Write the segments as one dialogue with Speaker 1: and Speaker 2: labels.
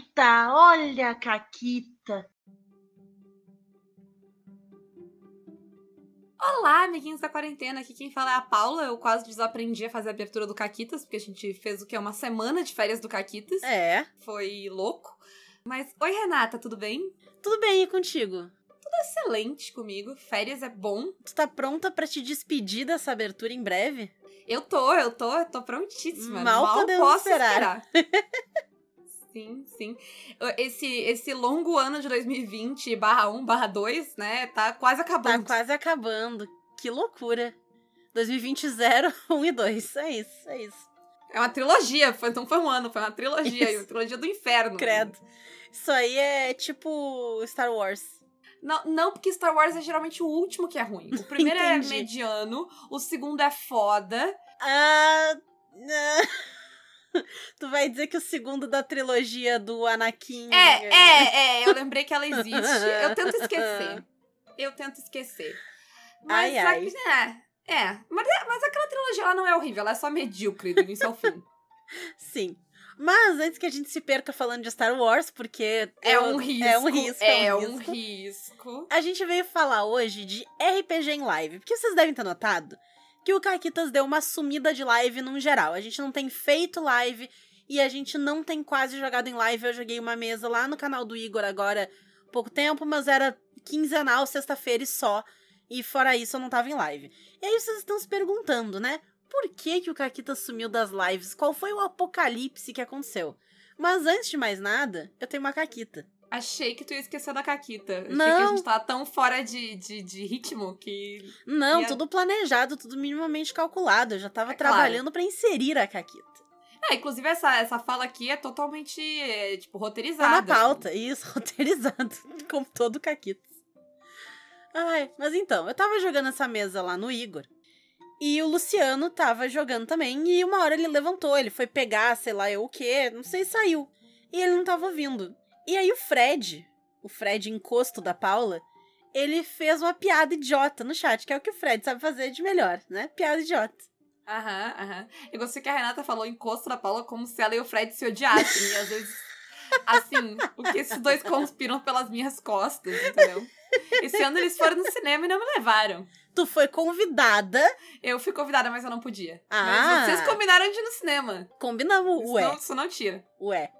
Speaker 1: Caquita, olha a Caquita.
Speaker 2: Olá, amiguinhos da quarentena. Aqui quem fala é a Paula. Eu quase desaprendi a fazer a abertura do Caquitas, porque a gente fez o que? Uma semana de férias do Caquitas.
Speaker 3: É.
Speaker 2: Foi louco. Mas, oi Renata, tudo bem?
Speaker 3: Tudo bem, e contigo?
Speaker 2: Tudo excelente comigo. Férias é bom.
Speaker 3: Tu tá pronta para te despedir dessa abertura em breve?
Speaker 2: Eu tô, eu tô, eu tô prontíssima.
Speaker 3: Mal,
Speaker 2: Mal
Speaker 3: podemos
Speaker 2: posso
Speaker 3: esperar.
Speaker 2: esperar. sim, sim. Esse, esse longo ano de 2020, barra 1, barra 2, né, tá quase
Speaker 3: Tá
Speaker 2: acabando.
Speaker 3: quase acabando. Que loucura. 2020 0, 1 e 2. É isso, é isso.
Speaker 2: É uma trilogia, foi, não foi um ano, foi uma trilogia, uma trilogia do inferno.
Speaker 3: Credo. Isso aí é tipo Star Wars.
Speaker 2: Não, não, porque Star Wars é geralmente o último que é ruim. O primeiro é mediano, o segundo é foda.
Speaker 3: Ah. ah. tu vai dizer que o segundo da trilogia do Anakin.
Speaker 2: É, é, é, eu lembrei que ela existe. Eu tento esquecer. Eu tento esquecer. Mas,
Speaker 3: Ai, ai.
Speaker 2: É, é. Mas, mas aquela trilogia ela não é horrível, ela é só medíocre do início ao fim.
Speaker 3: Sim. Mas antes que a gente se perca falando de Star Wars, porque
Speaker 2: É um risco.
Speaker 3: É um risco.
Speaker 2: É
Speaker 3: um
Speaker 2: um
Speaker 3: risco.
Speaker 2: risco.
Speaker 3: A gente veio falar hoje de RPG em live, porque vocês devem ter notado que o Caquitas deu uma sumida de live num geral. A gente não tem feito live e a gente não tem quase jogado em live. Eu joguei uma mesa lá no canal do Igor agora há pouco tempo, mas era quinzenal, sexta-feira e só. E fora isso eu não tava em live. E aí vocês estão se perguntando, né? Por que, que o Caquitas sumiu das lives? Qual foi o apocalipse que aconteceu? Mas antes de mais nada, eu tenho uma Caquita.
Speaker 2: Achei que tu ia esquecer da Caquita. Achei que a
Speaker 3: Não.
Speaker 2: gente tava tão fora de, de, de ritmo que.
Speaker 3: Não,
Speaker 2: E a-
Speaker 3: tudo planejado, tudo minimamente calculado. Eu já tava
Speaker 2: É claro.
Speaker 3: trabalhando pra inserir a Caquita.
Speaker 2: Ah, inclusive, essa, essa fala aqui é totalmente, é, tipo,
Speaker 3: Tá
Speaker 2: roteirizada.
Speaker 3: na pauta, isso, roteirizado, como todo Caquita. Ai, mas então, eu tava jogando essa mesa lá no Igor. E o Luciano tava jogando também, e uma hora ele levantou, ele foi pegar, sei lá eu o quê, não sei, saiu. E ele não tava ouvindo. E aí o Fred, o Fred encosto da Paula, ele fez uma piada idiota no chat, que é o que o Fred sabe fazer de melhor, né? Piada idiota.
Speaker 2: Aham, aham. Eu gostei que a Renata falou encosto da Paula como se ela e o Fred se odiassem. e às vezes, assim, o que esses dois conspiram pelas minhas costas, entendeu? Esse ano eles foram no cinema e não me levaram.
Speaker 3: Tu foi convidada.
Speaker 2: Eu fui convidada, mas eu não podia.
Speaker 3: Ah.
Speaker 2: Mas vocês combinaram de ir no cinema.
Speaker 3: Combinamos,
Speaker 2: Isso,
Speaker 3: ué,
Speaker 2: não, isso não tira.
Speaker 3: ué.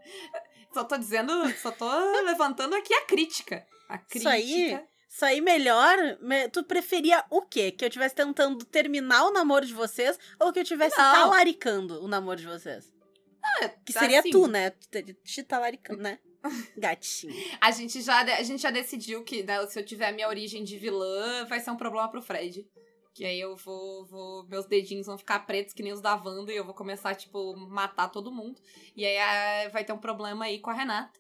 Speaker 2: Só tô dizendo, só tô levantando aqui a crítica. A crítica.
Speaker 3: Isso aí, isso aí melhor. me- Tu preferia o quê? Que eu estivesse tentando terminar o namoro de vocês ou que eu estivesse talaricando o namoro de vocês? Que seria
Speaker 2: assim,
Speaker 3: tu, né? Te talaricando, né? Gatinho.
Speaker 2: A gente já, a gente já decidiu que né, se eu tiver a minha origem de vilã, vai ser um problema pro Fred. Que aí eu vou, vou. Meus dedinhos vão ficar pretos que nem os da Wanda e eu vou começar, tipo, matar todo mundo. E aí ah, vai ter um problema aí com a Renata.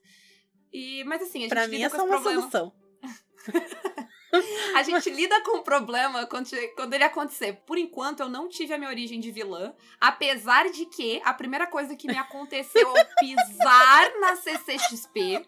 Speaker 2: E, mas assim, a gente
Speaker 3: Pra mim,
Speaker 2: lida com
Speaker 3: é
Speaker 2: esse
Speaker 3: uma
Speaker 2: problema.
Speaker 3: solução.
Speaker 2: A gente lida com o problema quando, quando ele acontecer. Por enquanto, eu não tive a minha origem de vilã. Apesar de que a primeira coisa que me aconteceu ao pisar na CCXP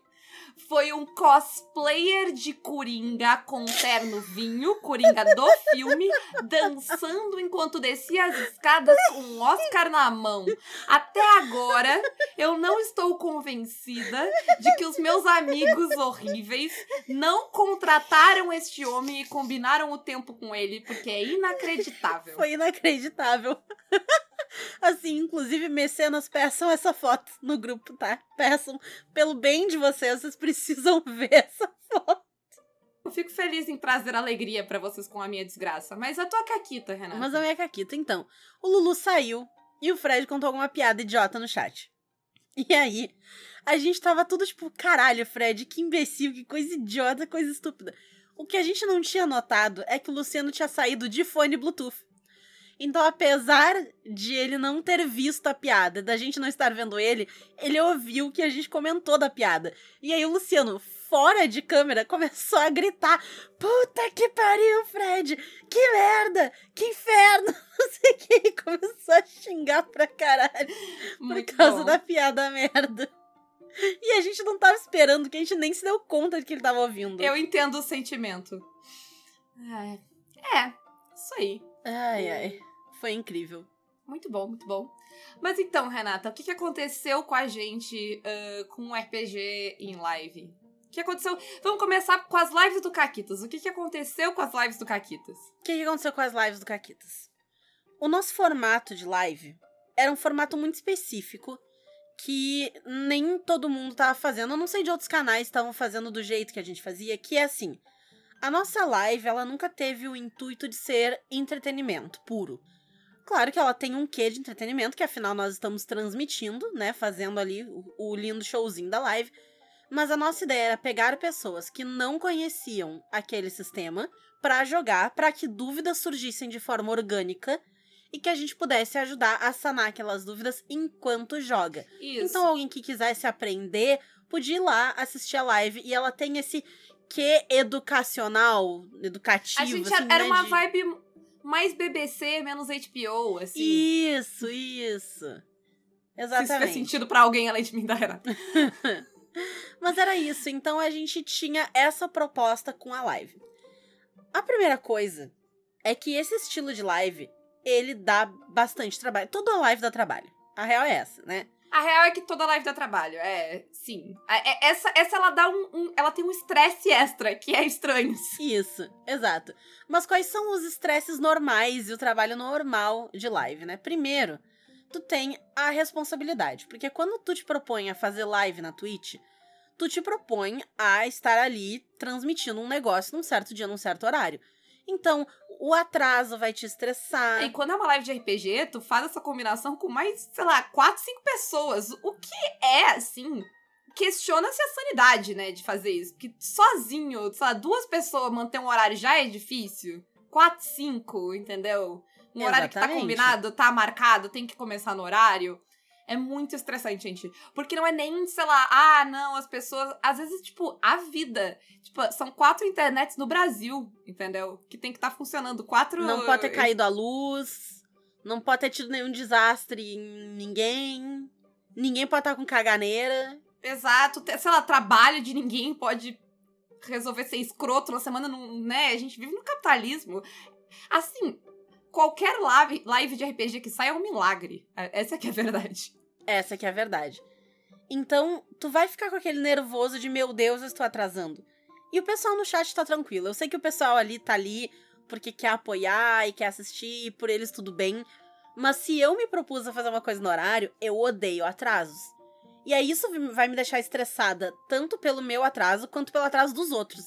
Speaker 2: foi um cosplayer de Coringa com terno vinho, Coringa do filme, dançando enquanto descia as escadas com um Oscar na mão. Até agora, eu não estou convencida de que os meus amigos horríveis não contrataram este homem e combinaram o tempo com ele, porque é inacreditável.
Speaker 3: Foi inacreditável. Assim, inclusive, mecenas, peçam essa foto no grupo, tá? Peçam. Pelo bem de vocês, vocês precisam ver essa foto.
Speaker 2: Eu fico feliz em trazer alegria pra vocês com a minha desgraça, mas a tua caquita, Renata.
Speaker 3: Mas a minha caquita, então. O Lulu saiu e o Fred contou alguma piada idiota no chat. E aí, a gente tava tudo tipo, caralho, Fred, que imbecil, que coisa idiota, coisa estúpida. O que a gente não tinha notado é que o Luciano tinha saído de fone Bluetooth. Então, apesar de ele não ter visto a piada, da gente não estar vendo ele, ele ouviu que a gente comentou da piada. E aí o Luciano, fora de câmera, começou a gritar: Puta que pariu, Fred! Que merda! Que inferno! Não sei o que. E começou a xingar pra caralho
Speaker 2: Muito
Speaker 3: por causa
Speaker 2: bom.
Speaker 3: da piada merda. E a gente não tava esperando, que a gente nem se deu conta de que ele tava ouvindo.
Speaker 2: Eu entendo o sentimento. É, é, isso aí.
Speaker 3: Ai, ai. Foi incrível.
Speaker 2: Muito bom, muito bom. Mas então, Renata, o que, que aconteceu com a gente uh, com o RPG em live? O que aconteceu? Vamos começar com as lives do Caquitas. O que, que aconteceu com as lives do Caquitas?
Speaker 3: O que, que aconteceu com as lives do Caquitas? O nosso formato de live era um formato muito específico que nem todo mundo tava fazendo. Eu não sei de outros canais estavam fazendo do jeito que a gente fazia, que é assim. A nossa live, ela nunca teve o intuito de ser entretenimento puro. Claro que ela tem um quê de entretenimento, que afinal nós estamos transmitindo, né, fazendo ali o, o lindo showzinho da live. Mas a nossa ideia era pegar pessoas que não conheciam aquele sistema para jogar, para que dúvidas surgissem de forma orgânica e que a gente pudesse ajudar a sanar aquelas dúvidas enquanto joga.
Speaker 2: Isso.
Speaker 3: Então, alguém que quisesse aprender, podia ir lá assistir a live e ela tem esse que educacional, educativo.
Speaker 2: a gente
Speaker 3: assim,
Speaker 2: era
Speaker 3: né,
Speaker 2: uma
Speaker 3: de-
Speaker 2: vibe mais BBC, menos HBO, assim.
Speaker 3: Isso, isso.
Speaker 2: Se isso
Speaker 3: Exatamente.
Speaker 2: faz sentido pra alguém além de mim da Renata.
Speaker 3: Mas era isso, então a gente tinha essa proposta com a live. A primeira coisa é que esse estilo de live, ele dá bastante trabalho. Toda live dá trabalho. A real é essa, né?
Speaker 2: A real é que toda live dá trabalho, é, sim. É- é- essa, essa ela dá um, um- Ela tem um estresse extra, que é estranho.
Speaker 3: Isso, exato. Mas quais são os estresses normais e o trabalho normal de live, né? Primeiro, tu tem a responsabilidade, porque quando tu te propõe a fazer live na Twitch, tu te propõe a estar ali transmitindo um negócio num certo dia, num certo horário. Então, o atraso vai te estressar.
Speaker 2: E quando é uma live de RPG, tu faz essa combinação com mais, sei lá, quatro, cinco pessoas. O que é, assim, questiona-se a sanidade, né, de fazer isso. Porque sozinho, sei lá, duas pessoas manter um horário já é difícil. Quatro, cinco, entendeu? Um horário que tá
Speaker 3: Exatamente.
Speaker 2: combinado, tá marcado, tem que começar no horário. É muito estressante, gente. Porque não é nem, sei lá, ah, não, as pessoas. Às vezes, tipo, a vida. Tipo, são quatro internets no Brasil, entendeu? Que tem que estar funcionando. Quatro.
Speaker 3: Não pode ter caído a luz, não pode ter tido nenhum desastre em ninguém, ninguém pode estar com caganeira.
Speaker 2: Exato, sei lá, trabalho de ninguém pode resolver ser escroto na semana, não, né? A gente vive no capitalismo. Assim, qualquer live, live de RPG que sai é um milagre. É- Essa que é a verdade.
Speaker 3: Essa que é a verdade. Então, tu vai ficar com aquele nervoso de, meu Deus, eu estou atrasando. E o pessoal no chat tá tranquilo. Eu sei que o pessoal ali tá ali porque quer apoiar e quer assistir, e por eles tudo bem. Mas se eu me propus a fazer uma coisa no horário, eu odeio atrasos. E aí isso vai me deixar estressada, tanto pelo meu atraso quanto pelo atraso dos outros.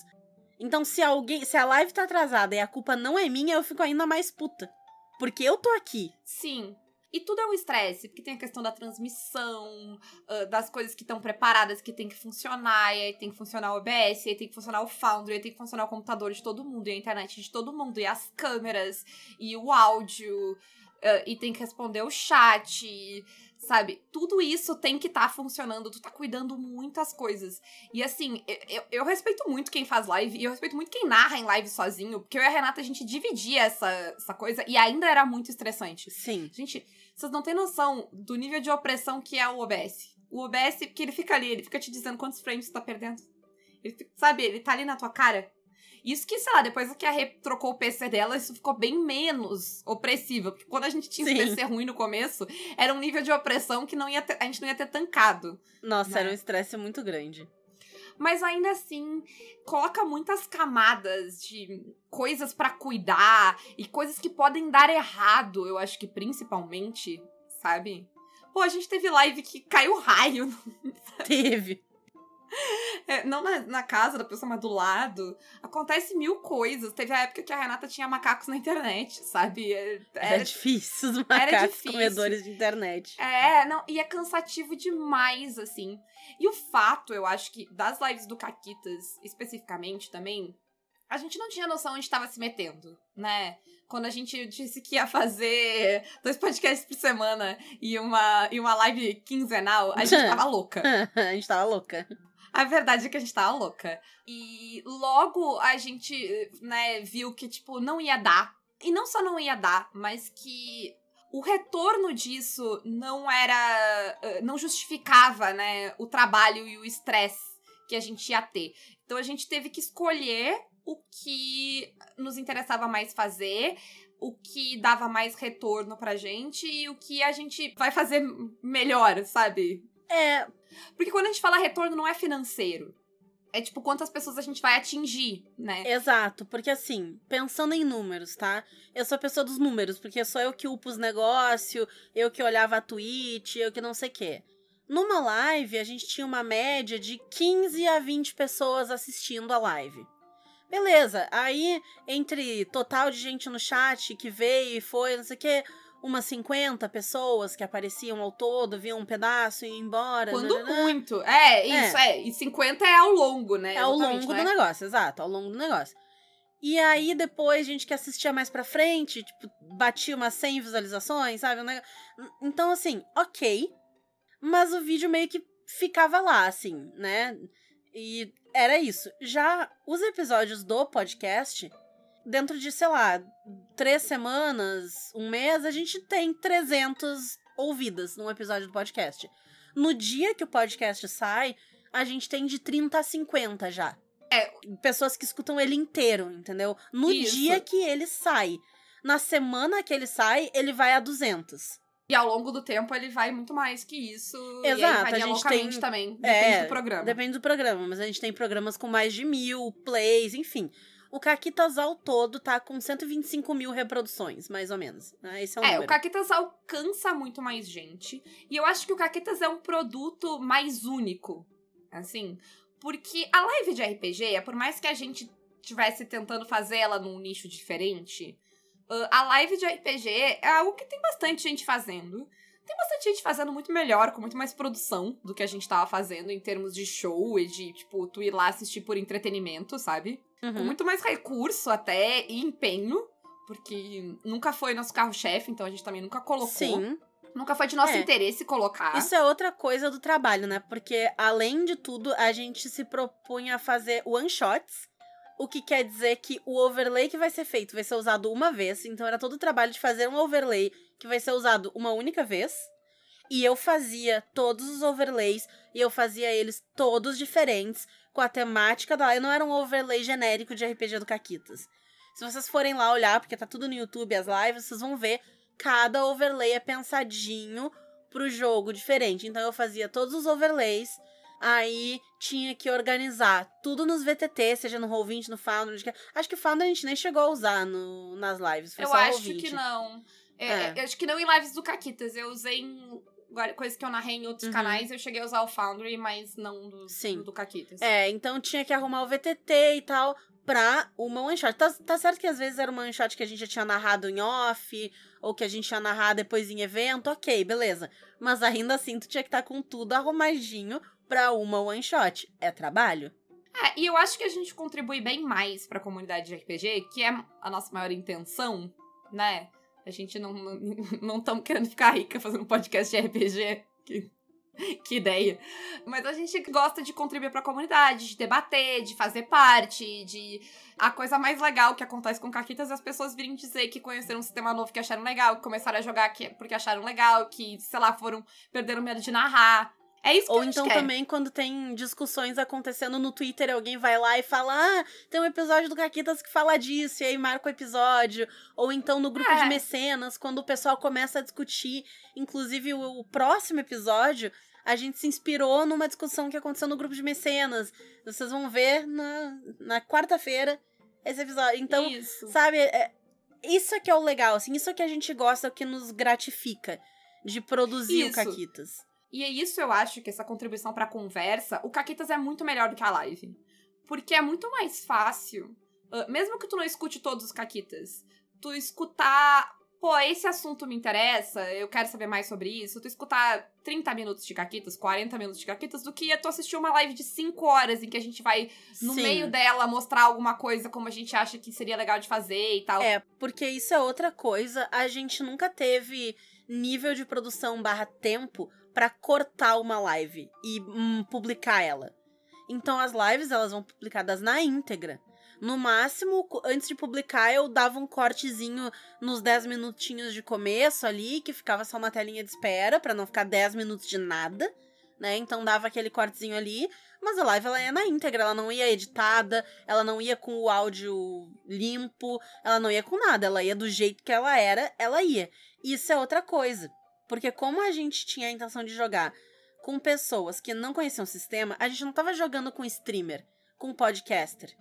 Speaker 3: Então, se alguém, se a live tá atrasada e a culpa não é minha, eu fico ainda mais puta. Porque eu tô aqui.
Speaker 2: Sim. E tudo é um estresse, porque tem a questão da transmissão, ah, das coisas que estão preparadas, que tem que funcionar, e aí tem que funcionar o OBS, e aí tem que funcionar o Foundry, e aí tem que funcionar o computador de todo mundo, e a internet de todo mundo, e as câmeras, e o áudio, ah, e tem que responder o chat, sabe? Tudo isso tem que estar funcionando, tu tá cuidando muitas coisas. E assim, eu, eu, respeito muito quem faz live, e eu respeito muito quem narra em live sozinho, porque eu e a Renata, a gente dividia essa, essa coisa, e ainda era muito estressante.
Speaker 3: Sim.
Speaker 2: Gente, vocês não têm noção do nível de opressão que é o OBS. O OBS, porque ele fica ali, ele fica te dizendo quantos frames você tá perdendo. Ele, sabe, ele tá ali na tua cara. Isso que, sei lá, depois que a Rê trocou o PC dela, isso ficou bem menos opressivo. Porque quando a gente tinha
Speaker 3: Sim.
Speaker 2: esse PC ruim no começo, era um nível de opressão que não ia ter- a gente não ia ter tancado.
Speaker 3: Nossa,
Speaker 2: Né?
Speaker 3: era um estresse muito grande.
Speaker 2: Mas ainda assim, coloca muitas camadas de coisas pra cuidar e coisas que podem dar errado, eu acho que principalmente, sabe? Pô, a gente teve live que caiu raio.
Speaker 3: Teve.
Speaker 2: É, não na, na casa da pessoa, mas do lado. Acontece mil coisas. Teve a época que a Renata tinha macacos na internet, sabe? É,
Speaker 3: Era,
Speaker 2: Era,
Speaker 3: difícil os macacos
Speaker 2: difícil.
Speaker 3: comedores de internet.
Speaker 2: É, não, e é cansativo demais, assim. E o fato, eu acho que, das lives do Caquitas, especificamente também, a gente não tinha noção onde estava se metendo, né? Quando a gente disse que ia fazer dois podcasts por semana e uma, e uma live quinzenal, a gente tava louca.
Speaker 3: a gente tava louca.
Speaker 2: A verdade é que a gente tava louca. E logo a gente, né, viu que, tipo, não ia dar. E não só não ia dar, mas que o retorno disso não era. eh, não justificava, né, o trabalho e o estresse que a gente ia ter. Então a gente teve que escolher o que nos interessava mais fazer o que dava mais retorno pra gente e o que a gente vai fazer melhor, sabe?
Speaker 3: É,
Speaker 2: Porque quando a gente fala retorno, não é financeiro. É tipo quantas pessoas a gente vai atingir, né?
Speaker 3: Exato, porque assim, pensando em números, tá? Eu sou a pessoa dos números, porque sou eu que upo os negócios, eu que olhava a Twitch, eu que não sei o quê. Numa live, a gente tinha uma média de 15 a 20 pessoas assistindo a live. Beleza, aí entre total de gente no chat que veio e foi, não sei o quê, umas 50 pessoas que apareciam ao todo, viam um pedaço e iam embora.
Speaker 2: Quando
Speaker 3: nananã.
Speaker 2: muito. É, isso, é. E 50 é ao longo, né?
Speaker 3: É ao longo
Speaker 2: não
Speaker 3: do
Speaker 2: é?
Speaker 3: negócio, exato, ao longo do negócio. E aí, depois, a gente que assistia mais pra frente, tipo, batia umas 100 visualizações, sabe? Então, assim, ok. Mas o vídeo meio que ficava lá, assim, né? E era isso. Já os episódios do podcast, dentro de, sei lá, três semanas, um mês, a gente tem 300 ouvidas num episódio do podcast. No dia que o podcast sai, a gente tem de 30 a 50 já.
Speaker 2: É.
Speaker 3: Pessoas que escutam ele inteiro, entendeu? No
Speaker 2: Isso.
Speaker 3: dia que ele sai. Na semana que ele sai, ele vai a 200.
Speaker 2: E ao longo do tempo ele vai muito mais que isso.
Speaker 3: Exato, a gente tem-
Speaker 2: também. Depende
Speaker 3: É,
Speaker 2: do programa.
Speaker 3: Depende do programa, mas a gente tem programas com mais de mil plays, enfim. O Caquitas ao todo tá com 125 mil reproduções, mais ou menos. né? Esse é o
Speaker 2: É, o Caquetas alcança muito mais gente. E eu acho que o Caquetas é um produto mais único. Assim. Porque a live de RPG, por mais que a gente estivesse tentando fazer ela num nicho diferente, a live de RPG é algo que tem bastante gente fazendo. Tem bastante gente fazendo muito melhor, com muito mais produção do que a gente tava fazendo em termos de show e de, tipo, tu ir lá assistir por entretenimento, sabe?
Speaker 3: Uhum.
Speaker 2: com muito mais recurso até e empenho, porque nunca foi nosso carro-chefe, então a gente também nunca colocou.
Speaker 3: Sim.
Speaker 2: Nunca foi de nosso
Speaker 3: É.
Speaker 2: interesse colocar.
Speaker 3: Isso é outra coisa do trabalho, né? Porque, além de tudo, a gente se propunha a fazer one-shots. O que quer dizer que o overlay que vai ser feito vai ser usado uma vez. Então, era todo o trabalho de fazer um overlay que vai ser usado uma única vez. E eu fazia todos os overlays. E eu fazia eles todos diferentes. Com a temática da. Não era um overlay genérico de RPG do Caquitas. Se vocês forem lá olhar, porque tá tudo no YouTube, as lives, vocês vão ver. Cada overlay é pensadinho pro jogo diferente. Então eu fazia todos os overlays, aí tinha que organizar tudo nos VTT, seja no Roll20, no Foundry. Acho que o Foundry a gente nem chegou a usar no, nas lives, foi
Speaker 2: eu acho
Speaker 3: Roll20.
Speaker 2: que não. É,
Speaker 3: É.
Speaker 2: Eu acho que não em lives do Caquitas. Eu usei em coisas que eu narrei em outros
Speaker 3: Uhum.
Speaker 2: canais, eu cheguei a usar o Foundry, mas não do,
Speaker 3: Sim.
Speaker 2: do, do Caquitas.
Speaker 3: É, então tinha que arrumar o VTT e tal pra uma one shot. Tá, tá certo que às vezes era uma one shot que a gente já tinha narrado em off, ou que a gente ia narrar depois em evento, ok, beleza. Mas ainda assim, tu tinha que estar com tudo arrumadinho pra uma one shot. É trabalho?
Speaker 2: É, e eu acho que a gente contribui bem mais pra comunidade de RPG, que é a nossa maior intenção, né? A gente não não estamos querendo ficar rica fazendo podcast de RPG. Que, que ideia. Mas a gente gosta de contribuir pra comunidade, de debater, de fazer parte, de. A coisa mais legal que acontece com Caquitas é as pessoas virem dizer que conheceram um sistema novo que acharam legal, que começaram a jogar que- porque acharam legal, que, sei lá, foram. perderam medo de narrar. É isso que
Speaker 3: Ou
Speaker 2: a gente
Speaker 3: então
Speaker 2: quer.
Speaker 3: também quando tem discussões acontecendo no Twitter, alguém vai lá e fala: Ah, tem um episódio do Caquitas que fala disso, e aí marca o episódio. Ou então no grupo
Speaker 2: É.
Speaker 3: de mecenas, quando o pessoal começa a discutir. Inclusive, o, o próximo episódio, a gente se inspirou numa discussão que aconteceu no grupo de mecenas. Vocês vão ver na, na quarta-feira esse episódio. Então,
Speaker 2: Isso.
Speaker 3: sabe, é- isso é que é o legal, assim, isso é que a gente gosta, é o que nos gratifica de produzir o
Speaker 2: Isso.
Speaker 3: Caquitas.
Speaker 2: E é isso eu acho que essa contribuição pra conversa, o Caquitas é muito melhor do que a live. Porque é muito mais fácil, mesmo que tu não escute todos os Caquitas, tu escutar, pô, esse assunto me interessa, eu quero saber mais sobre isso, tu escutar 30 minutos de Caquitas, 40 minutos de Caquitas, do que tu assistir uma live de 5 horas em que a gente vai, no
Speaker 3: Sim.
Speaker 2: meio dela, mostrar alguma coisa como a gente acha que seria legal de fazer e tal.
Speaker 3: É, porque isso é outra coisa. A gente nunca teve nível de produção barra tempo pra cortar uma live e hum, publicar ela. Então as lives elas vão publicadas na íntegra. No máximo, antes de publicar, eu dava um cortezinho nos 10 minutinhos de começo ali, que ficava só uma telinha de espera, pra não ficar 10 minutos de nada, né? Então dava aquele cortezinho ali, mas a live ela ia na íntegra, ela não ia editada, ela não ia com o áudio limpo, ela não ia com nada, ela ia do jeito que ela era, ela ia. Isso é outra coisa, porque como a gente tinha a intenção de jogar com pessoas que não conheciam o sistema, a gente não tava jogando com streamer, com podcaster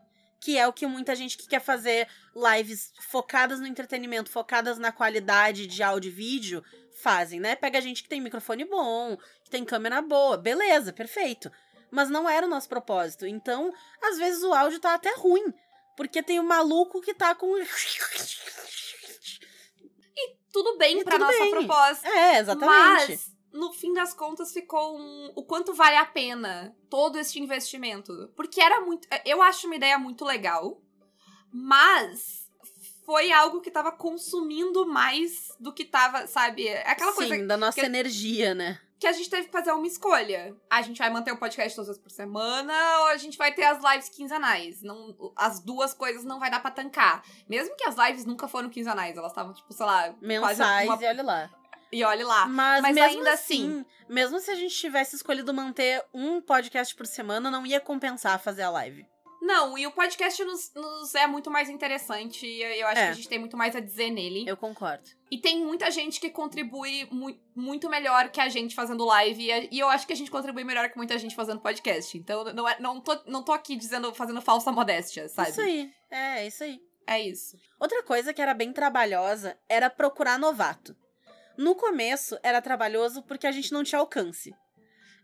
Speaker 3: que é o que muita gente que quer fazer lives focadas no entretenimento, focadas na qualidade de áudio e vídeo, fazem, né? Pega gente que tem microfone bom, que tem câmera boa, beleza, perfeito. Mas não era o nosso propósito. Então, às vezes o áudio tá até ruim, porque tem um maluco que tá com
Speaker 2: tudo bem
Speaker 3: E
Speaker 2: pra
Speaker 3: tudo
Speaker 2: nossa
Speaker 3: bem.
Speaker 2: proposta.
Speaker 3: É, exatamente.
Speaker 2: Mas, no fim das contas, ficou um. O quanto vale a pena todo este investimento. Porque era muito. Eu acho uma ideia muito legal, mas foi algo que tava consumindo mais do que tava, sabe? É Aquela
Speaker 3: Sim,
Speaker 2: coisa
Speaker 3: da nossa
Speaker 2: que-
Speaker 3: energia, né?
Speaker 2: Que a gente teve que fazer uma escolha. A gente vai manter o podcast duas vezes por semana ou a gente vai ter as lives quinzenais? Não, as duas coisas não vai dar pra tancar. Mesmo que as lives nunca foram quinzenais, elas estavam, tipo, sei lá, quase
Speaker 3: Mensais
Speaker 2: uma...
Speaker 3: e olha lá.
Speaker 2: E olhe lá.
Speaker 3: Mas,
Speaker 2: Mas
Speaker 3: mesmo
Speaker 2: ainda
Speaker 3: assim, mesmo se a gente tivesse escolhido manter um podcast por semana, não ia compensar fazer a live.
Speaker 2: Não, e o podcast nos, nos é muito mais interessante. e Eu acho
Speaker 3: É.
Speaker 2: que a gente tem muito mais a dizer nele.
Speaker 3: Eu concordo.
Speaker 2: E tem muita gente que contribui mu muito melhor que a gente fazendo live. E, eu acho que a gente contribui melhor que muita gente fazendo podcast. Então não, é, não, tô, não tô aqui dizendo, fazendo falsa modéstia, sabe?
Speaker 3: Isso aí. É, isso aí.
Speaker 2: É isso.
Speaker 3: Outra coisa que era bem trabalhosa era procurar novato. No começo era trabalhoso porque a gente não tinha alcance.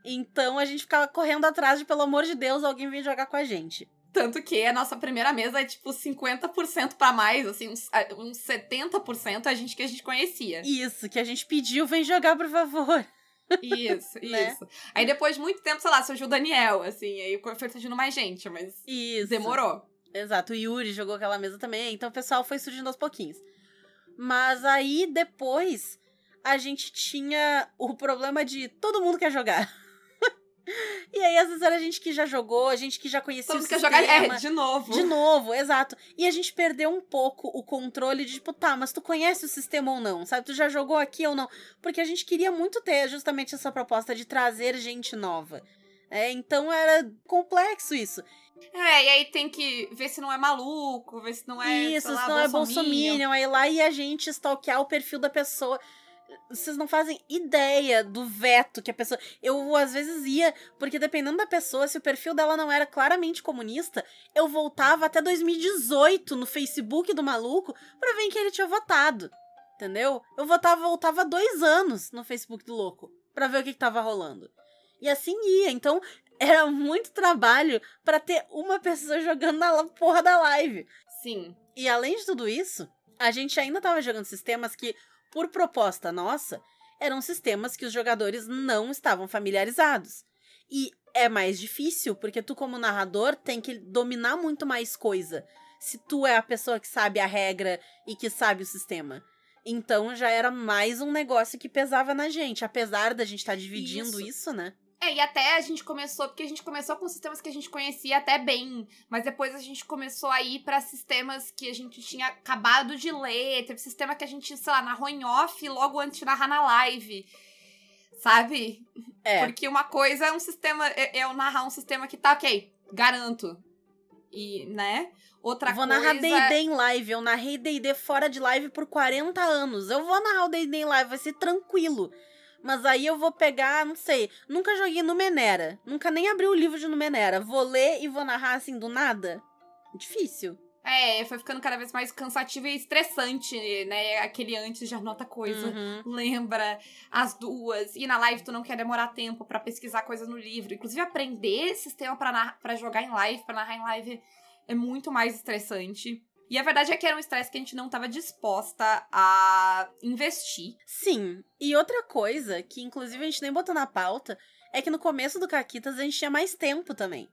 Speaker 3: Então a gente ficava correndo atrás de, pelo amor de Deus, alguém vir jogar com a gente.
Speaker 2: Tanto que a nossa primeira mesa é tipo 50% pra mais, assim, uns, uns 70% a gente que a gente conhecia.
Speaker 3: Isso, que a gente pediu, vem jogar, por favor.
Speaker 2: Isso,
Speaker 3: Né?
Speaker 2: isso. Aí depois de muito tempo, sei lá, surgiu o Daniel, assim, aí foi surgindo mais gente, mas
Speaker 3: Isso.
Speaker 2: demorou.
Speaker 3: Exato, o Yuri jogou aquela mesa também, então o pessoal foi surgindo aos pouquinhos. Mas aí depois a gente tinha o problema de todo mundo quer jogar. E aí às vezes era a gente que já jogou, a gente que já conhecia
Speaker 2: Todo
Speaker 3: o
Speaker 2: quer
Speaker 3: sistema.
Speaker 2: jogar é, de novo.
Speaker 3: De novo, exato. E a gente perdeu um pouco o controle de, tipo, tá, mas tu conhece o sistema ou não, sabe? Tu já jogou aqui ou não? Porque a gente queria muito ter justamente essa proposta de trazer gente nova. É, então era complexo isso.
Speaker 2: É, e aí tem que ver se não é maluco, ver se não é.
Speaker 3: isso,
Speaker 2: lá,
Speaker 3: se não é
Speaker 2: bolsominion,
Speaker 3: aí lá e a gente stalkear o perfil da pessoa. Vocês não fazem ideia do veto que a pessoa. Eu às vezes ia, porque dependendo da pessoa, se o perfil dela não era claramente comunista, eu voltava até 2018 no Facebook do maluco pra ver em que ele tinha votado. Entendeu? Eu votava, voltava dois anos no Facebook do louco pra ver o que, que tava rolando. E assim ia. Então, era muito trabalho pra ter uma pessoa jogando na porra da live.
Speaker 2: Sim.
Speaker 3: E além de tudo isso, a gente ainda tava jogando sistemas que, por proposta nossa, eram sistemas que os jogadores não estavam familiarizados. E é mais difícil, porque tu, como narrador, tem que dominar muito mais coisa. Se tu é a pessoa que sabe a regra e que sabe o sistema. Então já era mais um negócio que pesava na gente, apesar da gente estar dividindo
Speaker 2: Isso.
Speaker 3: isso, né?
Speaker 2: É, e até a gente começou, porque a gente começou com sistemas que a gente conhecia até bem, mas depois a gente começou a ir pra sistemas que a gente tinha acabado de ler, teve sistema que a gente, sei lá, narrou em off logo antes de narrar na live. Sabe?
Speaker 3: É.
Speaker 2: Porque uma coisa é um sistema, é é eu narrar um sistema que tá ok, garanto. E, né? Outra
Speaker 3: vou
Speaker 2: coisa.
Speaker 3: narrar D&D em live. Eu narrei D&D fora de live por 40 anos. Eu vou narrar o D&D em live, vai ser tranquilo. Mas aí eu vou pegar, não sei, nunca joguei Numenera. Nunca nem abri o livro de Numenera. Vou ler e vou narrar assim do nada? Difícil.
Speaker 2: É, foi ficando cada vez mais cansativo e estressante, né? Aquele antes já anota coisa.
Speaker 3: Uhum.
Speaker 2: lembra as duas. E na live tu não quer demorar tempo pra pesquisar coisas no livro. Inclusive, aprender sistema pra jogar em live, pra narrar em live, é muito mais estressante. E a verdade é que era um estresse que a gente não tava disposta a investir.
Speaker 3: Sim. E outra coisa, que inclusive a gente nem botou na pauta, é que no começo do Caquitas a gente tinha mais tempo também.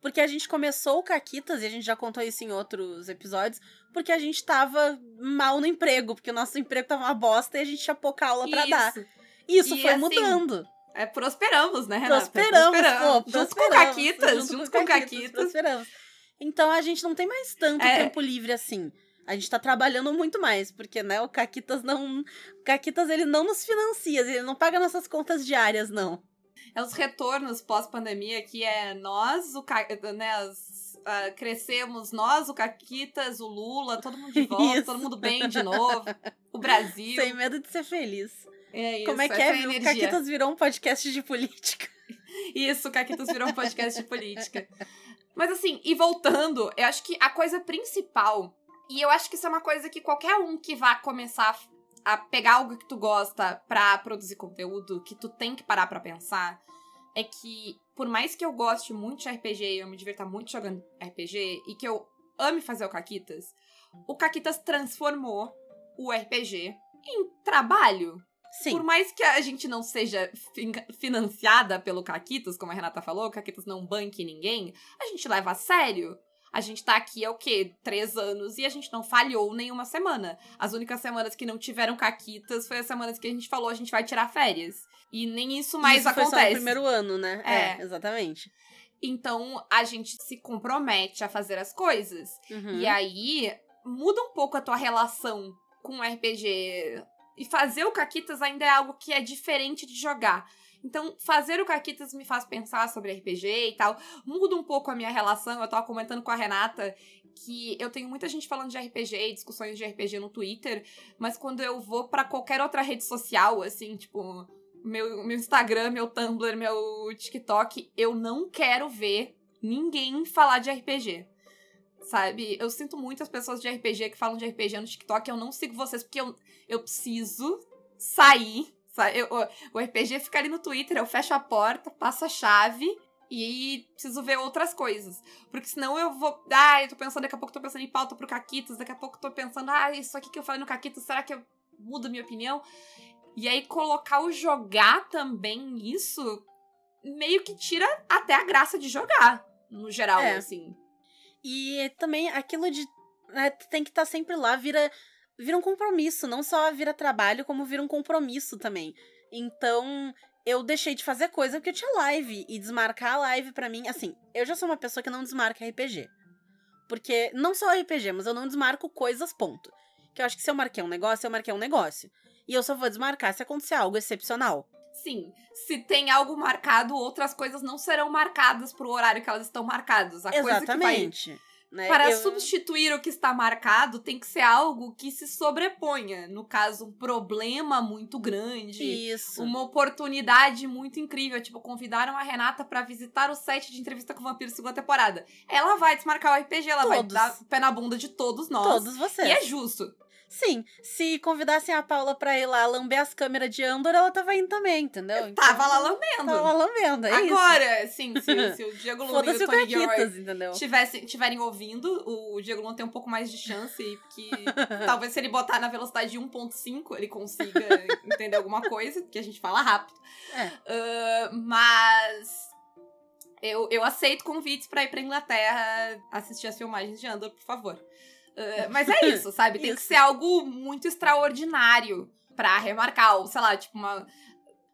Speaker 3: Porque a gente começou o Caquitas, e a gente já contou isso em outros episódios, porque a gente tava mal no emprego, porque o nosso emprego tava uma bosta e a gente tinha pouca aula pra dar.
Speaker 2: Isso.
Speaker 3: Isso
Speaker 2: E
Speaker 3: foi
Speaker 2: assim,
Speaker 3: mudando.
Speaker 2: É, prosperamos, né, Renata?
Speaker 3: Prosperamos, pô.
Speaker 2: Junto com
Speaker 3: prosperamos,
Speaker 2: Caquitas, junto com Caquitas.
Speaker 3: Prosperamos. Então a gente não tem mais tanto
Speaker 2: É.
Speaker 3: tempo livre assim. A gente tá trabalhando muito mais, porque, né, o Caquitas não. O Caquitas, ele não nos financia, ele não paga nossas contas diárias, não.
Speaker 2: É os retornos pós-pandemia, que é nós, o Ca- né, as- ah, crescemos, nós, o Caquitas, o Lula, todo mundo de volta,
Speaker 3: Isso.
Speaker 2: todo mundo bem de novo, o Brasil.
Speaker 3: Sem medo de ser feliz.
Speaker 2: É isso,
Speaker 3: Como é que é? O
Speaker 2: energia.
Speaker 3: Caquitas virou um podcast de política.
Speaker 2: Isso, o Caquitas virou um podcast de política. Mas assim, e voltando, eu acho que a coisa principal, e eu acho que isso é uma coisa que qualquer um que vá começar a pegar algo que tu gosta pra produzir conteúdo, que tu tem que parar pra pensar, é que por mais que eu goste muito de RPG e eu me divirta muito jogando RPG, e que eu ame fazer o Caquitas, o Caquitas transformou o RPG em trabalho.
Speaker 3: Sim.
Speaker 2: Por mais que a gente não seja fin- financiada pelo Caquitas, como a Renata falou, o Caquitas não banque ninguém, a gente leva a sério. A gente tá aqui há o quê? Três anos e a gente não falhou nenhuma semana. As únicas semanas que não tiveram Caquitas foi as semanas que a gente falou a gente vai tirar férias. E nem isso mais
Speaker 3: Isso foi só
Speaker 2: acontece.
Speaker 3: no primeiro ano, né?
Speaker 2: É.
Speaker 3: exatamente.
Speaker 2: Então a gente se compromete a fazer as coisas.
Speaker 3: Uhum.
Speaker 2: E aí muda um pouco a tua relação com o RPG. E fazer o Caquitas ainda é algo que é diferente de jogar. Então, fazer o Caquitas me faz pensar sobre RPG e tal. Muda um pouco a minha relação. Eu tava comentando com a Renata que eu tenho muita gente falando de RPG e discussões de RPG no Twitter, mas quando eu vou pra qualquer outra rede social, assim, tipo, meu, meu Instagram, meu Tumblr, meu TikTok, eu não quero ver ninguém falar de RPG. Sabe? Eu sinto muito as pessoas de RPG que falam de RPG no TikTok. Eu não sigo vocês porque eu, eu preciso sair. Sabe? Eu- o- o RPG fica ali no Twitter, eu fecho a porta, passo a chave e preciso ver outras coisas. Porque senão eu vou. Ah, eu tô pensando, daqui a pouco eu tô pensando em pauta pro Caquitas, daqui a pouco eu tô pensando, ah, isso aqui que eu falei no Caquitas, será que eu mudo minha opinião? E aí colocar o jogar também nisso meio que tira até a graça de jogar, no geral,
Speaker 3: É.
Speaker 2: assim.
Speaker 3: E também aquilo de. né, tem que estar sempre lá, vira, vira um compromisso. Não só vira trabalho, como vira um compromisso também. Então, eu deixei de fazer coisa porque eu tinha live. E desmarcar a live pra mim. Assim, eu já sou uma pessoa que não desmarca RPG. Porque, não só RPG, mas eu não desmarco coisas, ponto. Que eu acho que se eu marquei um negócio, eu marquei um negócio. E eu só vou desmarcar se acontecer algo excepcional.
Speaker 2: Sim, se tem algo marcado, outras coisas não serão marcadas pro horário que elas estão marcadas. A coisa que vai
Speaker 3: Exatamente. né?
Speaker 2: Para
Speaker 3: Eu-
Speaker 2: substituir o que está marcado, tem que ser algo que se sobreponha. No caso, um problema muito grande.
Speaker 3: Isso.
Speaker 2: Uma oportunidade muito incrível. Tipo, convidaram a Renata pra visitar o set de entrevista com o Vampiro segunda temporada. Ela vai desmarcar o RPG, ela vai
Speaker 3: Todos.
Speaker 2: dar pé na bunda de todos nós.
Speaker 3: Todos vocês.
Speaker 2: E é justo.
Speaker 3: Sim, se convidassem a Paula pra ir lá lamber as câmeras de Andor, ela tava indo também, entendeu? Então,
Speaker 2: Tava lá lambendo.
Speaker 3: Tava lá lambendo, é isso.
Speaker 2: Agora, sim, se, se o Diego Luna e o Tony Gilroy
Speaker 3: Caquitas, entendeu?
Speaker 2: tivessem, tiverem ouvindo, o Diego Luna tem um pouco mais de chance, que talvez se ele botar na velocidade de 1.5, ele consiga entender alguma coisa, porque a gente fala rápido.
Speaker 3: É.
Speaker 2: Ah, mas eu, eu aceito convites pra ir pra Inglaterra assistir as filmagens de Andor, por favor. Ah, mas é isso, sabe? Tem que
Speaker 3: Isso.
Speaker 2: ser algo muito extraordinário pra remarcar, ou sei lá, tipo uma...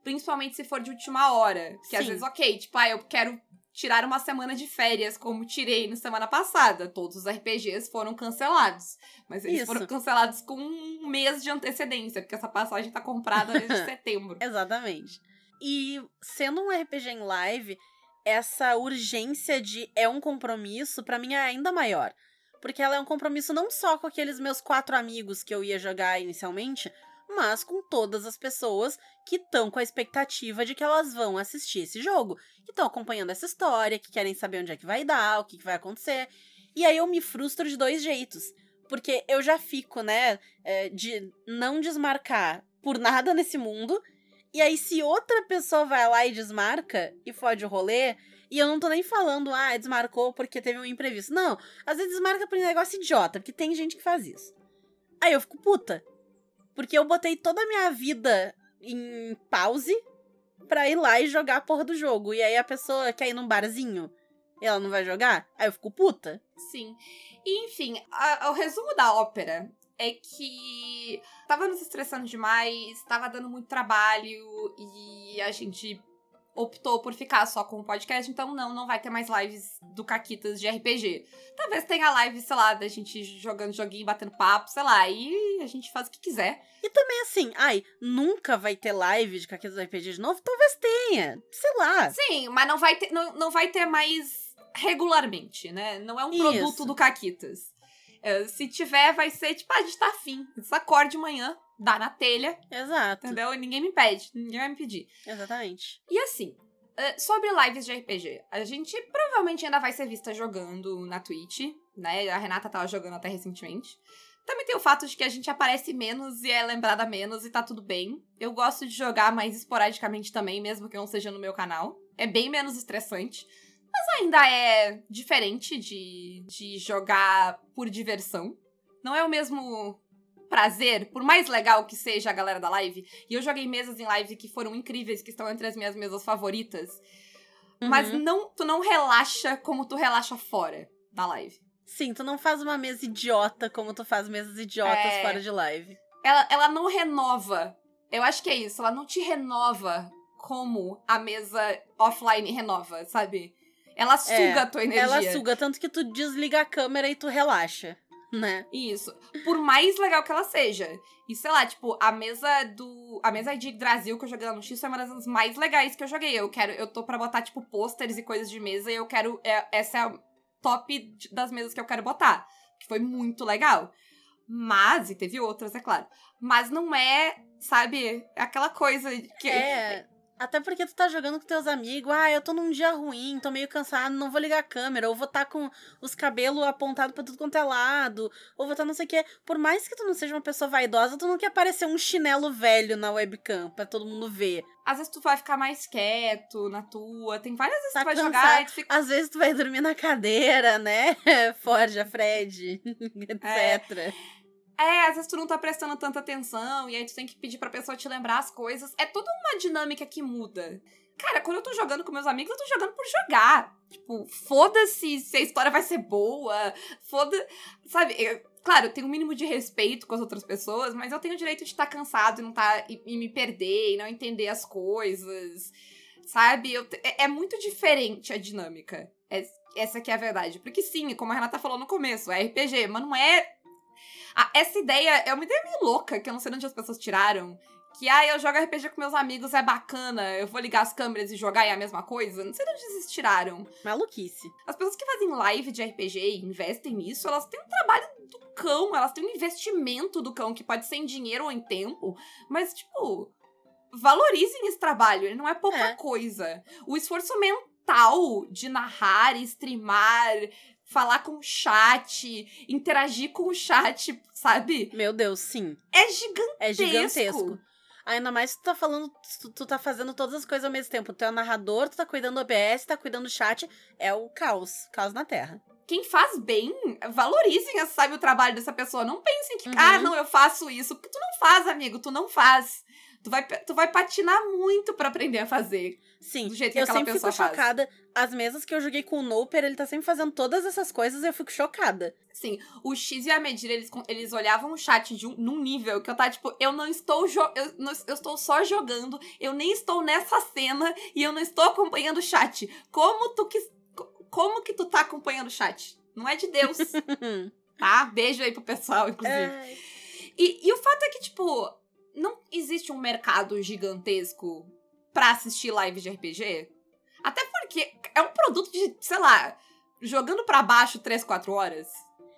Speaker 2: Principalmente se for de última hora. Que às
Speaker 3: Sim.
Speaker 2: vezes, ok, tipo, ah, eu quero tirar uma semana de férias, como tirei na semana passada. Todos os RPGs foram cancelados. Mas eles
Speaker 3: Isso.
Speaker 2: foram cancelados com um mês de antecedência, porque essa passagem tá comprada desde setembro.
Speaker 3: Exatamente. E sendo um RPG em live, essa urgência de é um compromisso, pra mim é ainda maior. Porque ela é um compromisso não só com aqueles meus quatro amigos que eu ia jogar inicialmente, mas com todas as pessoas que estão com a expectativa de que elas vão assistir esse jogo, que estão acompanhando essa história, que querem saber onde é que vai dar, o que, que vai acontecer. E aí eu me frustro de dois jeitos. Porque eu já fico, né, é, de não desmarcar por nada nesse mundo. E aí, se outra pessoa vai lá e desmarca e fode o rolê, e eu não tô nem falando, ah, desmarcou porque teve um imprevisto. Não, às vezes desmarca por um negócio idiota, porque tem gente que faz isso. Aí eu fico puta. Porque eu botei toda a minha vida em pause pra ir lá e jogar a porra do jogo. E aí a pessoa quer ir num barzinho e ela não vai jogar, aí eu fico puta.
Speaker 2: Sim. E, enfim, a- resumo da ópera é que tava nos estressando demais, tava dando muito trabalho e a gente optou por ficar só com o podcast, então não, não vai ter mais lives do Caquitas de RPG. Talvez tenha live, sei lá, da gente jogando joguinho, batendo papo, sei lá, e a gente faz o que quiser.
Speaker 3: E também assim, ai, nunca vai ter live de Caquitas do RPG de novo? Talvez tenha, sei lá.
Speaker 2: Sim, mas não vai ter, não, não vai ter mais regularmente, né? Não é um
Speaker 3: Isso.
Speaker 2: produto do Caquitas. É, se tiver, vai ser tipo, ah, a gente tá afim. Você acorda de manhã, dá na telha,
Speaker 3: Exato.
Speaker 2: entendeu? Ninguém me impede, ninguém vai me pedir.
Speaker 3: Exatamente.
Speaker 2: E assim, eh, sobre lives de RPG, a gente provavelmente ainda vai ser vista jogando na Twitch, né? A Renata tava jogando até recentemente. Também tem o fato de que a gente aparece menos e é lembrada menos e tá tudo bem. Eu gosto de jogar mais esporadicamente também, mesmo que não seja no meu canal. É bem menos estressante. Mas ainda é diferente de, de jogar por diversão. Não é o mesmo prazer, por mais legal que seja a galera da live. E eu joguei mesas em live que foram incríveis, que estão entre as minhas mesas favoritas. Mas
Speaker 3: Uhum.
Speaker 2: não, tu não relaxa como tu relaxa fora da live.
Speaker 3: Sim, tu não faz uma mesa idiota como tu faz mesas idiotas
Speaker 2: É.
Speaker 3: fora de live.
Speaker 2: Ela, ela não renova. Eu acho que é isso. Ela não te renova como a mesa offline renova, sabe? Ela suga a tua energia.
Speaker 3: É, Ela suga, tanto que tu desliga a câmera e tu relaxa, né?
Speaker 2: Isso. Por mais legal que ela seja. E sei lá, tipo, a mesa do. A mesa de Brasil que eu joguei lá no X foi uma das mais legais que eu joguei. Eu quero. Eu tô pra botar, tipo, pôsteres e coisas de mesa e eu quero. é- essa é a top das mesas que eu quero botar. Que foi muito legal. Mas, e teve outras, é claro. Mas não é, sabe, aquela coisa que.
Speaker 3: É. Até porque tu tá jogando com teus amigos, ah, eu tô num dia ruim, tô meio cansado, não vou ligar a câmera, ou vou tá com os cabelos apontados pra tudo quanto é lado, ou vou tá não sei o quê. Por mais que tu não seja uma pessoa vaidosa, tu não quer parecer um chinelo velho na webcam pra todo mundo ver.
Speaker 2: Às vezes tu vai ficar mais quieto na tua. Tem várias vezes
Speaker 3: Tá
Speaker 2: que tu vai
Speaker 3: cansado.
Speaker 2: jogar e tu fica.
Speaker 3: Às vezes tu vai dormir na cadeira, né? Forja, Fred, etc.
Speaker 2: É, às vezes tu não tá prestando tanta atenção e aí tu tem que pedir pra pessoa te lembrar as coisas. É toda uma dinâmica que muda. Cara, quando eu tô jogando com meus amigos, eu tô jogando por jogar. Tipo, foda-se se a história vai ser boa. Foda. Sabe? eu- claro, eu tenho um mínimo de respeito com as outras pessoas, mas eu tenho o direito de estar cansado e não tá. E, e me perder e não entender as coisas. Sabe? Eu é, é muito diferente a dinâmica. É- essa que é a verdade. Porque sim, como a Renata falou no começo, é RPG, mas não é ah, essa ideia é uma ideia meio louca, que eu não sei de onde as pessoas tiraram. Que, ah, eu jogo RPG com meus amigos, é bacana, eu vou ligar as câmeras e jogar é a mesma coisa. Não sei de onde eles tiraram.
Speaker 3: Maluquice.
Speaker 2: As pessoas que fazem live de RPG e investem nisso, elas têm um trabalho do cão, elas têm um investimento do cão, que pode ser em dinheiro ou em tempo, mas, tipo, valorizem esse trabalho, ele não é pouca
Speaker 3: É.
Speaker 2: coisa. O esforço mental de narrar, streamar, falar com o chat, interagir com o chat, sabe?
Speaker 3: Meu Deus, sim.
Speaker 2: É gigantesco.
Speaker 3: É gigantesco. Ainda mais se tu tá falando, tu, tu tá fazendo todas as coisas ao mesmo tempo. Tu é o narrador, tu tá cuidando do OBS, tá cuidando do chat. É o caos. Caos na Terra.
Speaker 2: Quem faz bem, valorizem, sabe, o trabalho dessa pessoa. Não pensem que,
Speaker 3: Uhum.
Speaker 2: ah, não, eu faço isso. Porque tu não faz, amigo, tu não faz. Tu vai, tu vai patinar muito pra aprender a fazer.
Speaker 3: Sim,
Speaker 2: Do jeito que
Speaker 3: eu sempre fico
Speaker 2: faz.
Speaker 3: chocada. As mesas que eu joguei com o Noper, ele tá sempre fazendo todas essas coisas e eu fico chocada.
Speaker 2: Sim, o X e a Medira, eles, eles olhavam o chat de um, num nível que eu tava, tipo, eu não estou eu, não- eu estou só jogando, eu nem estou nessa cena e eu não estou acompanhando o chat. Como tu que. co- Como que tu tá acompanhando o chat? Não é de Deus, tá? Beijo aí pro pessoal, inclusive. E, e o fato é que, tipo, não existe um mercado gigantesco pra assistir live de RPG. Até porque é um produto de, sei lá, jogando pra baixo 3, 4 horas.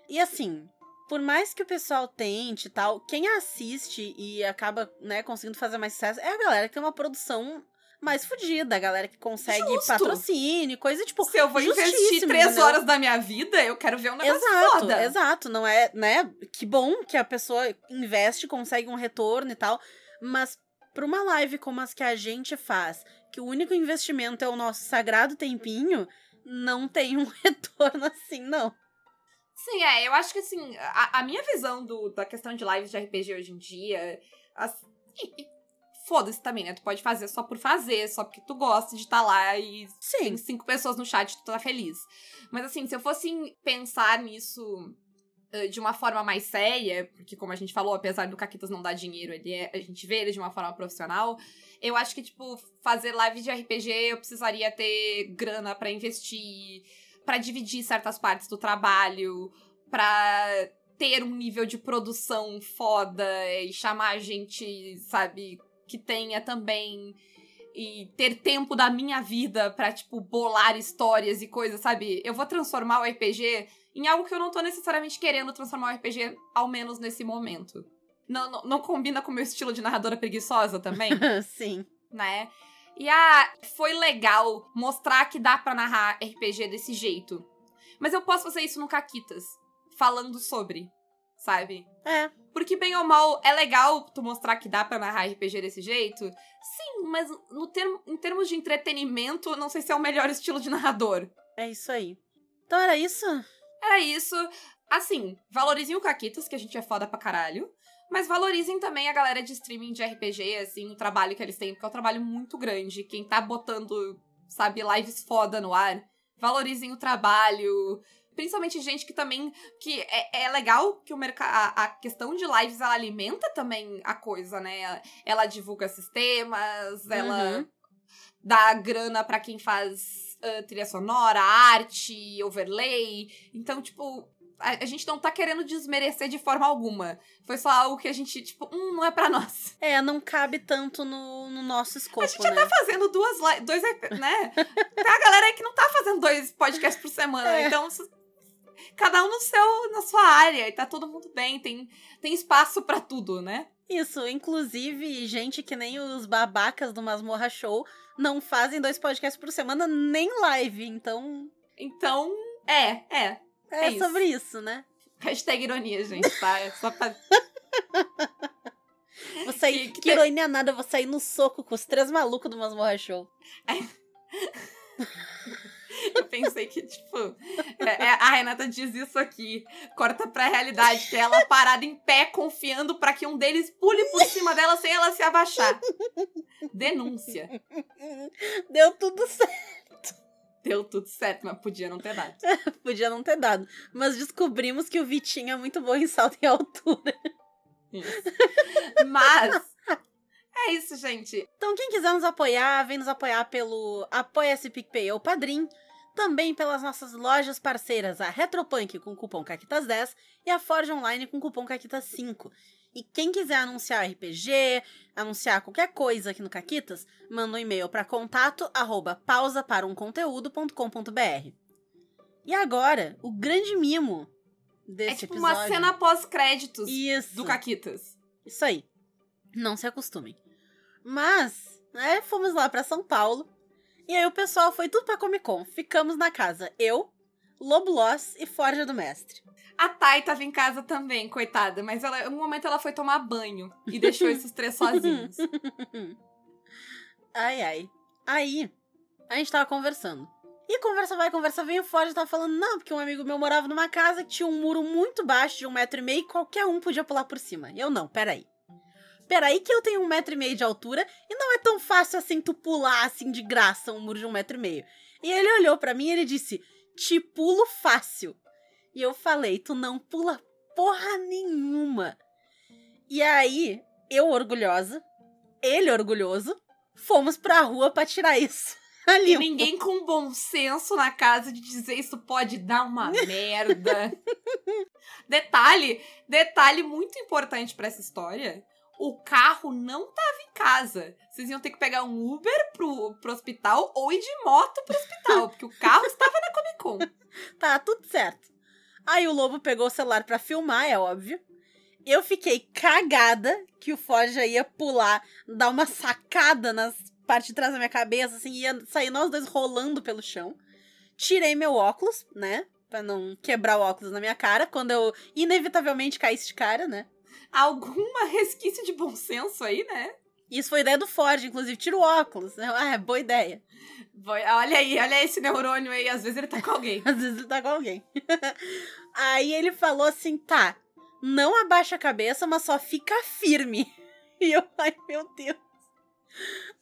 Speaker 3: E assim, por mais que o pessoal tente e tal, quem assiste e acaba, né, conseguindo fazer mais sucesso é a galera que tem uma produção mais fodida, a galera que consegue
Speaker 2: Justo.
Speaker 3: patrocínio, coisa tipo.
Speaker 2: Se eu vou investir
Speaker 3: justíssimo,
Speaker 2: 3
Speaker 3: entendeu?
Speaker 2: horas da minha vida, eu quero ver um negócio
Speaker 3: Exato,
Speaker 2: foda.
Speaker 3: exato. Não é, né? Que bom que a pessoa investe, consegue um retorno e tal. Mas pra uma live como as que a gente faz, que o único investimento é o nosso sagrado tempinho, não tem um retorno assim, não.
Speaker 2: Sim, é, eu acho que assim, a, a minha visão do, da questão de lives de RPG hoje em dia. as- e Foda-se também, né? Tu pode fazer só por fazer, só porque tu gosta de estar lá e tem
Speaker 3: Sim.
Speaker 2: cinco pessoas no chat, tu tá feliz. Mas assim, se eu fosse pensar nisso de uma forma mais séria, porque como a gente falou, apesar do Caquitas não dar dinheiro, ele é, a gente vê ele de uma forma profissional. Eu acho que, tipo, fazer live de RPG eu precisaria ter grana para investir, para dividir certas partes do trabalho, pra ter um nível de produção foda e chamar gente, sabe, que tenha também e ter tempo da minha vida pra, tipo, bolar histórias e coisas, sabe? Eu vou transformar o RPG em algo que eu não tô necessariamente querendo transformar o RPG, ao menos nesse momento. Não, não, não combina com o meu estilo de narradora preguiçosa também?
Speaker 3: Sim.
Speaker 2: Né? E ah, foi legal mostrar que dá para narrar RPG desse jeito. Mas eu posso fazer isso no Caquitas, falando sobre, sabe?
Speaker 3: É.
Speaker 2: Porque, bem ou mal, é legal tu mostrar que dá pra narrar RPG desse jeito. Sim, mas no termo, em termos de entretenimento, não sei se é o melhor estilo de narrador.
Speaker 3: É isso aí. Então era isso?
Speaker 2: Era isso. Assim, valorizem o Caquitas, que a gente é foda pra caralho. Mas valorizem também a galera de streaming de RPG, assim, o trabalho que eles têm, porque é um trabalho muito grande. Quem tá botando, sabe, lives foda no ar, valorizem o trabalho. Principalmente gente que também. que é, é legal que o mercado. A, questão de lives ela alimenta também a coisa, né? Ela divulga sistemas, uhum. ela dá grana para quem faz uh, trilha sonora, arte, overlay. Então, tipo, a, a, gente não tá querendo desmerecer de forma alguma. Foi só algo que a gente, tipo, hum, não é pra nós.
Speaker 3: É, não cabe tanto no, no nosso escopo,
Speaker 2: A gente né? já tá fazendo duas dois, né? Tem a galera aí que não tá fazendo dois podcasts por semana, é. então cada um no seu, na sua área, e tá todo mundo bem, tem, tem espaço para tudo, né?
Speaker 3: Isso, inclusive, gente que nem os babacas do Masmorra Show não fazem dois podcasts por semana, nem live, então.
Speaker 2: Então, é, é.
Speaker 3: É, é sobre isso. né?
Speaker 2: Hashtag ironia, gente, tá? É só pra.
Speaker 3: Vou sair, que, que, que ironia nada, vou sair no soco com os três malucos do Masmorra Show. É.
Speaker 2: Eu pensei que, tipo, é, é, a Renata diz isso aqui, corta pra realidade, que é ela parada em pé, confiando para que um deles pule por cima dela sem ela se abaixar. Denúncia.
Speaker 3: Deu tudo certo.
Speaker 2: Deu tudo certo, mas podia não ter dado.
Speaker 3: podia não ter dado. Mas descobrimos que o Vitinho é muito bom em salto em altura.
Speaker 2: Isso. Mas é isso, gente.
Speaker 3: Então, quem quiser nos apoiar, vem nos apoiar pelo Apoia-se PicPay ou Padrim. Também pelas nossas lojas parceiras, a Retropunk com cupom CAQUITAS10 e a Forge Online com cupom CAQUITAS5. E quem quiser anunciar RPG, anunciar qualquer coisa aqui no Caquitas, manda um e-mail para contato arroba pausaparamconteúdo.com.br. E agora, o grande mimo desse
Speaker 2: É tipo
Speaker 3: episódio.
Speaker 2: uma cena pós-créditos do Caquitas.
Speaker 3: Isso aí. Não se acostumem. Mas, né, fomos lá para São Paulo e aí o pessoal foi tudo pra Comic Con. Ficamos na casa. Eu, Lobo Loss e Forja do Mestre.
Speaker 2: A Thay tava em casa também, coitada. Mas ela, um momento ela foi tomar banho e deixou esses três sozinhos.
Speaker 3: ai, ai. Aí, a gente tava conversando. E conversa vai, conversa vem, o Forja tava falando, não, porque um amigo meu morava numa casa que tinha um muro muito baixo, de um metro e meio, e qualquer um podia pular por cima. E eu, não, peraí peraí que eu tenho um metro e meio de altura e não é tão fácil assim tu pular assim de graça um muro de um metro e meio. E ele olhou para mim e ele disse, te pulo fácil. E eu falei, tu não pula porra nenhuma. E aí, eu orgulhosa, ele orgulhoso, fomos pra rua pra tirar isso.
Speaker 2: Ali, e ninguém com bom senso na casa de dizer isso pode dar uma merda. detalhe, detalhe muito importante para essa história o carro não tava em casa. Vocês iam ter que pegar um Uber pro, pro hospital ou ir de moto pro hospital, porque o carro estava na Comic Con.
Speaker 3: Tá, tudo certo. Aí o lobo pegou o celular para filmar, é óbvio. Eu fiquei cagada que o Forja ia pular, dar uma sacada nas parte de trás da minha cabeça, assim, ia sair nós dois rolando pelo chão. Tirei meu óculos, né? Pra não quebrar o óculos na minha cara, quando eu inevitavelmente caísse de cara, né?
Speaker 2: alguma resquício de bom senso aí, né?
Speaker 3: Isso foi ideia do Ford, inclusive, tira o óculos. Ah, é boa ideia.
Speaker 2: Olha aí, olha esse neurônio aí, às vezes ele tá com alguém.
Speaker 3: às vezes ele tá com alguém. aí ele falou assim: tá, não abaixa a cabeça, mas só fica firme. E eu, ai meu Deus.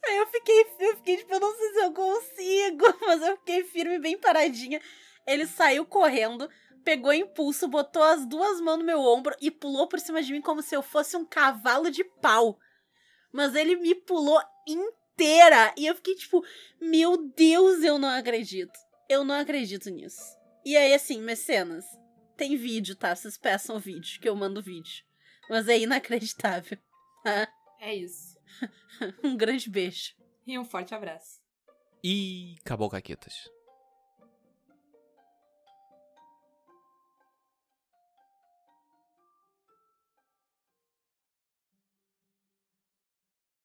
Speaker 3: Aí eu fiquei, eu fiquei tipo, eu não sei se eu consigo, mas eu fiquei firme, bem paradinha. Ele saiu correndo, pegou impulso, botou as duas mãos no meu ombro e pulou por cima de mim como se eu fosse um cavalo de pau. Mas ele me pulou inteira. E eu fiquei tipo, meu Deus, eu não acredito. Eu não acredito nisso. E aí, assim, mecenas, tem vídeo, tá? Vocês peçam o vídeo, que eu mando vídeo. Mas é inacreditável. tá?
Speaker 2: É isso.
Speaker 3: um grande beijo.
Speaker 2: E um forte abraço.
Speaker 4: E acabou, Caquetas.